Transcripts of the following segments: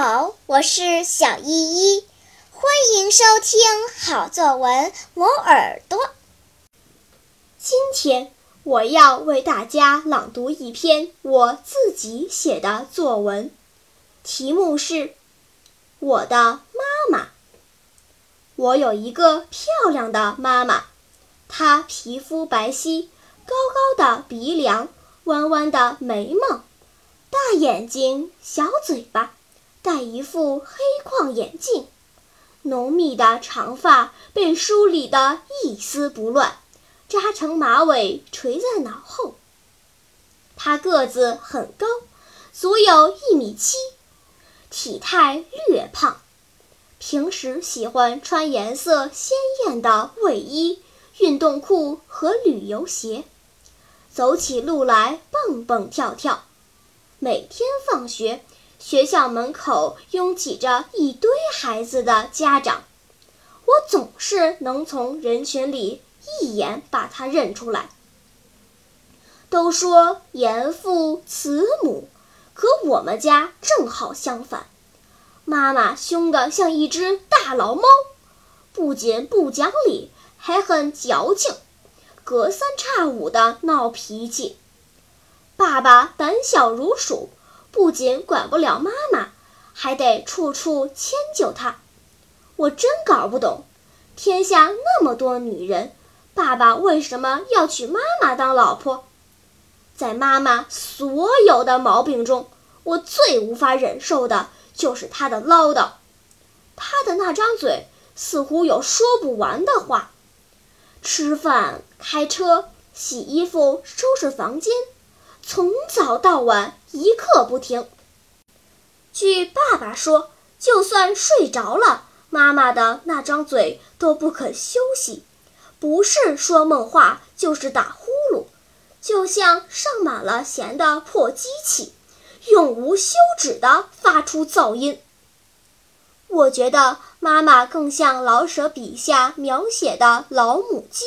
好我是小依依，欢迎收听好作文磨耳朵。今天我要为大家朗读一篇我自己写的作文，题目是《我的妈妈》。我有一个漂亮的妈妈，她皮肤白皙，高高的鼻梁，弯弯的眉毛，大眼睛，小嘴巴。戴一副黑框眼镜，浓密的长发被梳理得一丝不乱，扎成马尾垂在脑后。他个子很高，足有一米七，体态略胖，平时喜欢穿颜色鲜艳的卫衣、运动裤和旅游鞋，走起路来蹦蹦跳跳。每天放学。学校门口拥挤着一堆孩子的家长，我总是能从人群里一眼把他认出来。都说严父慈母，可我们家正好相反，妈妈凶得像一只大老猫，不仅不讲理，还很矫情，隔三差五的闹脾气。爸爸胆小如鼠。不仅管不了妈妈，还得处处迁就她。我真搞不懂，天下那么多女人，爸爸为什么要娶妈妈当老婆？在妈妈所有的毛病中，我最无法忍受的就是她的唠叨。她的那张嘴似乎有说不完的话。吃饭、开车、洗衣服、收拾房间。从早到晚一刻不停。据爸爸说，就算睡着了，妈妈的那张嘴都不肯休息，不是说梦话就是打呼噜，就像上满了弦的破机器，永无休止地发出噪音。我觉得妈妈更像老舍笔下描写的老母鸡。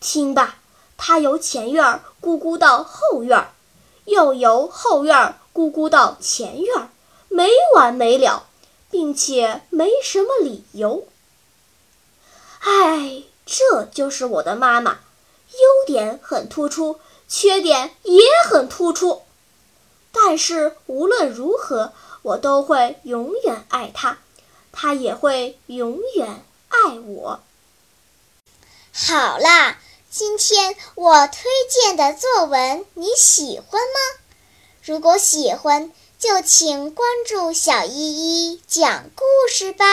听吧。它由前院咕咕到后院，又由后院咕咕到前院，没完没了，并且没什么理由。唉，这就是我的妈妈，优点很突出，缺点也很突出。但是无论如何，我都会永远爱她，她也会永远爱我。好啦。今天我推荐的作文你喜欢吗？如果喜欢，就请关注小依依讲故事吧。